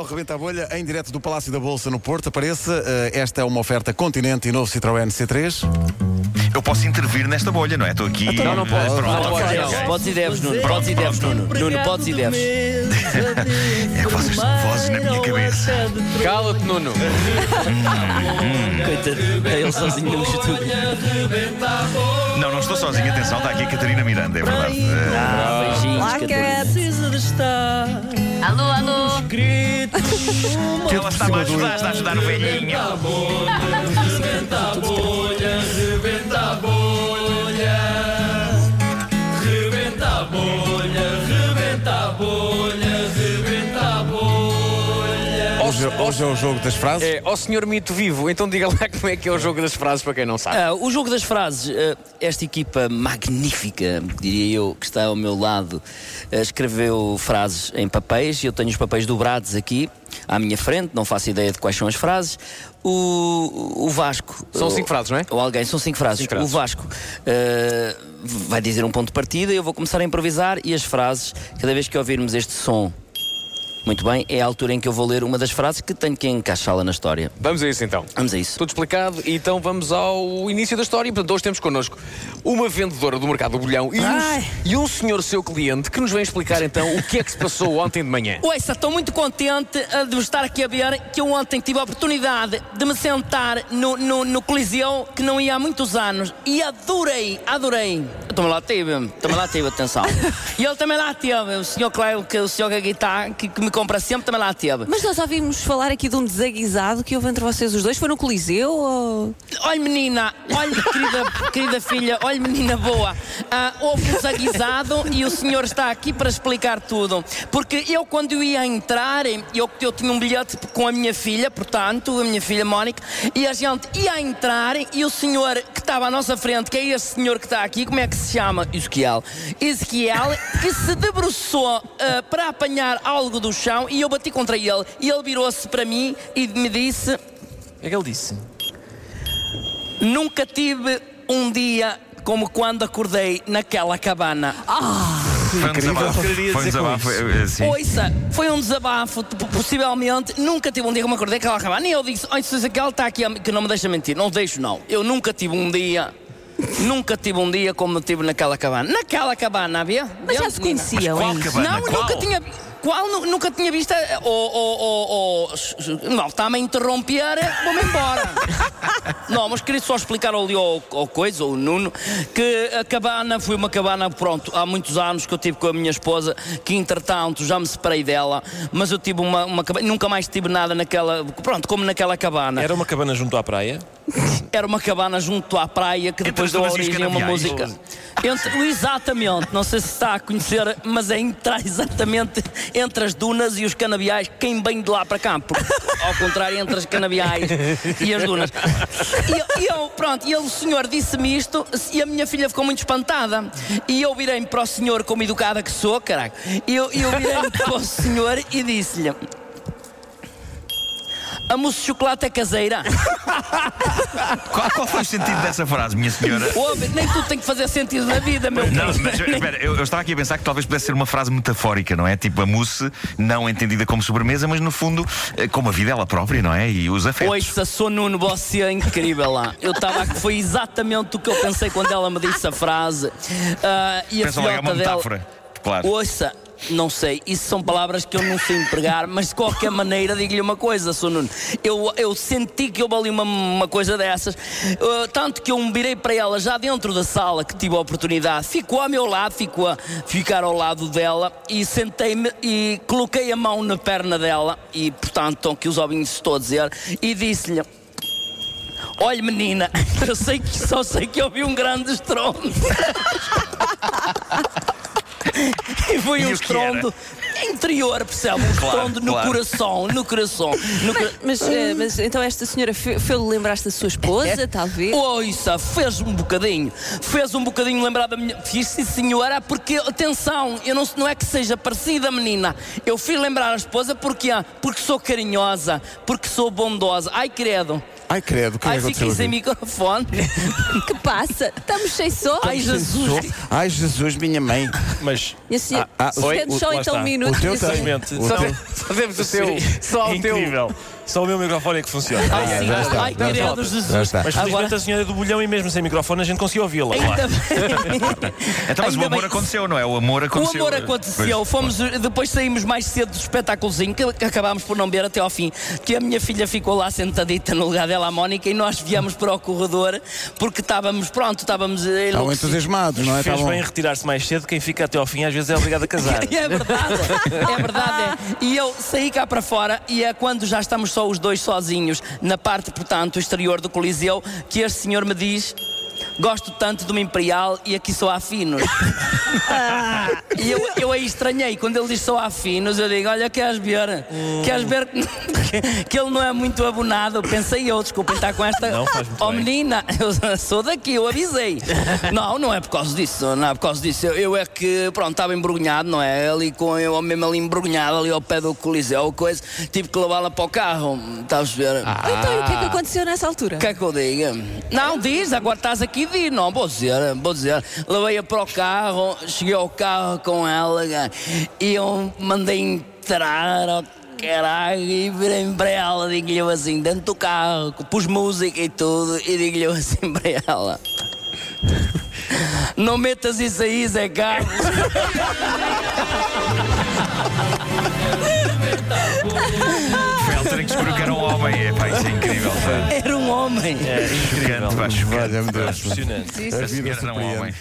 Ao Rebenta a Bolha, em direto do Palácio da Bolsa no Porto, apareça. eh, esta é uma oferta Continente e novo Citroën C3. Eu posso intervir nesta bolha, não é? Estou aqui. Então não, não pode. pronto, Não ok, pode. Podes e deves, Nuno. Podes e deves, Nuno. Nuno, podes e deves. É que vocês são vozes na minha cabeça. Cala-te, Nuno. Coitado, é ele sozinho no estúdio. Não, não estou sozinho, atenção, está aqui a Catarina Miranda, é verdade. Ah, beijinhos, Catarina. precisa de estar Alô, alô. escrito ela está-me a ajudar, está a ajudar o velhinho. Rebenta a bolha, rebenta a bolha Hoje, é o jogo das frases. É, ó senhor mito vivo, então diga lá como é que é o jogo das frases para quem não sabe. Ah, o jogo das frases, ah, esta equipa magnífica, diria eu, que está ao meu lado, ah, escreveu frases em papéis. Eu tenho os papéis dobrados aqui à minha frente, não faço ideia de quais são as frases. O, o Vasco. São ou- cinco frases, não é? Ou alguém, são cinco frases. Cinco frases. O Vasco ah, vai dizer um ponto de partida, eu vou começar a improvisar e as frases, cada vez que ouvirmos este som. Muito bem, é a altura em que eu vou ler uma das frases que tenho que encaixá-la na história. Vamos a isso então. Vamos a isso. Tudo explicado, e então vamos ao início da história. Portanto, hoje temos connosco uma vendedora do mercado do bolhão e um, e um senhor seu cliente que nos vem explicar então o que é que se passou ontem de manhã. Ouça, estou muito contente eh, de vos estar aqui a ver que eu ontem tive a oportunidade de me sentar no, no, no Coliseu que não ia há muitos anos e adorei, adorei. Também lá tive, também lá tive, atenção. E ele também lá teve, o senhor Cléo, que o senhor que aqui está, que, que me compra sempre, também lá teve. Mas nós ouvimos falar aqui de um desaguisado que houve entre vocês os dois. Foi no Coliseu ou... Olha, menina, olha, querida, querida filha, olha, menina boa. Ah, houve um desaguisado e o senhor está aqui para explicar tudo. Porque eu, quando eu ia entrar, eu, eu tinha um bilhete com a minha filha, portanto, a minha filha Mónica, e a gente ia entrar e o senhor estava à nossa frente, que é este senhor que está aqui, como é que se chama? Ezequiel. Ezequiel, que se debruçou ah, para apanhar algo do chão e eu bati contra ele. E ele virou-se para mim e me disse. O que é que ele disse? Nunca tive um dia como quando acordei naquela cabana. Foi um desabafo. Foi um desabafo. Ouça, foi um desabafo, possivelmente. Nunca tive um dia como acordei naquela cabana. E eu disse: Olha, se aquele está aqui, que não me deixa mentir. Não deixo, não. Eu nunca tive um dia. Nunca tive um dia como tive naquela cabana. Naquela cabana, havia? Mas já se conheciam? Não, Qual? nunca tinha. Qual? Nu- Nunca tinha visto. eh, Oh, oh, oh, oh, não, está-me a interromper, vou-me embora. não, mas queria só explicar ali ao, ao coisa, ao Nuno, que a cabana foi uma cabana, pronto, há muitos anos que eu tive com a minha esposa, que entretanto já me separei dela, mas eu tive uma, uma cabana, nunca mais tive nada naquela. Pronto, como naquela cabana. Era uma cabana junto à praia? Era uma cabana junto à praia que depois deu origem a uma música. Entre, exatamente, não sei se está a conhecer, mas é entrar exatamente entre as dunas e os canaviais, quem vem de lá para cá, porque ao contrário, entre as canaviais e as dunas. E eu, pronto, e o senhor disse-me isto e a minha filha ficou muito espantada. E eu virei-me para o senhor, como educada que sou, caraca, e eu, eu virei-me para o senhor e disse-lhe. A mousse de chocolate é caseira. Qual, qual foi o sentido dessa frase, minha senhora? Ouve, nem tudo tem que fazer sentido na vida, meu Não, querido. mas espera, eu, eu estava aqui a pensar que talvez pudesse ser uma frase metafórica, não é? Tipo a mousse, não entendida como sobremesa, mas no fundo, eh, como a vida ela própria, não é? E os afetos. Ouça, sou Nuno, você é incrível lá. Eu estava aqui, foi exatamente o que eu pensei quando ela me disse a frase. Ah, e a Pensa lá, é uma filhota dela. Claro. Ouça, não sei, isso são palavras que eu não sei empregar, mas de qualquer maneira digo-lhe uma coisa, Sr. Nuno. Eu, eu senti que houve ali uma, uma coisa dessas, uh, tanto que eu me virei para ela já dentro da sala que tive a oportunidade, ficou ao meu lado, ficou a ficar ao lado dela e sentei-me e coloquei a mão na perna dela e, portanto, estão aqui os ouvintes estou a dizer, e disse-lhe. Olha, menina, eu sei que só sei que ouvi um grande estrondo. E foi E um estrondo interior, percebe? Um Claro, estrondo no claro. coração, no coração. No cora- Mas, eh, mas então esta senhora fe- fez-lhe lembrar-se da sua esposa, talvez? Ouça, fez um bocadinho, fez um bocadinho lembrar da minha. Fiz sim, senhora, porque, atenção, eu não, não é que seja parecida, menina. Eu fiz lembrar a esposa porque, ah, porque sou carinhosa, porque sou bondosa. Ai, credo. Ai, credo, o que é Ai, que fiquei aconteceu? sem aqui? microfone. Que passa? Estamos sem som. Ai, Jesus. Ai, Jesus, minha mãe. Mas E assim, Ah, ah, oi, só lá então está. um minuto. O teu tem. simplesmente. O Só, teu- te- só temos o teu. Só o teu. incrível. Só o meu microfone é que funciona. Ai, sim. já está, Ai, já credo, está. Jesus. Já está. Mas felizmente Agora- a senhora do bolhão e mesmo sem microfone a gente conseguiu ouvi-la. Ainda Claro. bem. Então, mas o Ainda amor bem- aconteceu, não é? O amor O aconteceu. amor aconteceu, fomos, depois saímos mais cedo do espetáculozinho, que que acabámos por não ver até ao fim, que a minha filha ficou lá sentadita no lugar dela, a Mónica, e nós viemos para o corredor, porque estávamos, pronto, estávamos Estavam enlouquecidos. entusiasmados, não é? Fez Estavam- bem retirar-se mais cedo. Quem fica até ao fim às vezes é obrigado a casar. É verdade, é verdade. é. E eu saí cá para fora e é quando já estamos só os dois sozinhos, na parte, portanto, exterior do Coliseu, que este senhor me diz. Gosto tanto de uma Imperial e aqui só há finos. e eu, eu aí estranhei. Quando ele diz só há finos, eu digo: Olha, queres ver? Queres ver que, que ele não é muito abonado? Pensei eu, desculpem estar com esta. Não, faz muito oh, bem. menina, eu sou daqui, eu avisei. não, não é por causa disso, não é por causa disso. Eu, eu é que, pronto, estava embrulhado, não é? Ali com eu mesmo ali embrulhado, ali ao pé do Coliseu, coisa. Tive que levá-la para o carro, estás a ver? Então, e o que é que aconteceu nessa altura? O que é que eu diga? Não, diz, agora estás aqui, diz. Não, vou dizer, vou dizer. Levei-a para o carro, cheguei ao carro com ela e eu mandei entrar ao caralho e virei para ela, digo-lhe assim, dentro do carro, pus música e tudo, e digo-lhe assim para ela. Não metas isso aí, Zé Carlos. Em que descobriu que era um homem. É, pá, isso é incrível. pá. Era um homem. É incrível. Pá, chocante. Valha-me pá. Deus. Impressionante. A vida era um homem.